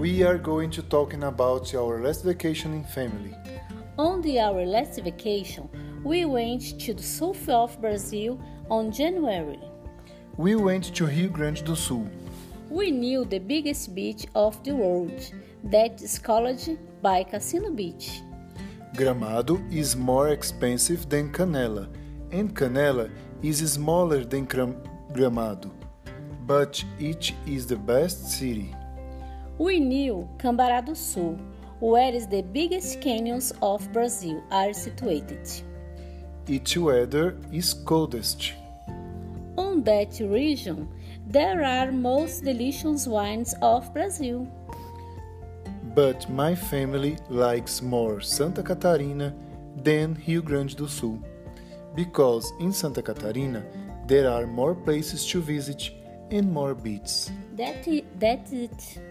we are going to talking about our last vacation in family. On the, our last vacation, we went to the south of Brazil on January. We went to Rio Grande do Sul. We knew the biggest beach of the world, that is called by Cassino Beach. Gramado is more expensive than Canela, and Canela is smaller than Gramado, but it is the best city. We knew Cambará do Sul, where is the biggest canyons of Brazil are situated. Its weather is coldest. On that region, there are most delicious wines of Brazil. But my family likes more Santa Catarina than Rio Grande do Sul, because in Santa Catarina there are more places to visit and more beaches. That, that it.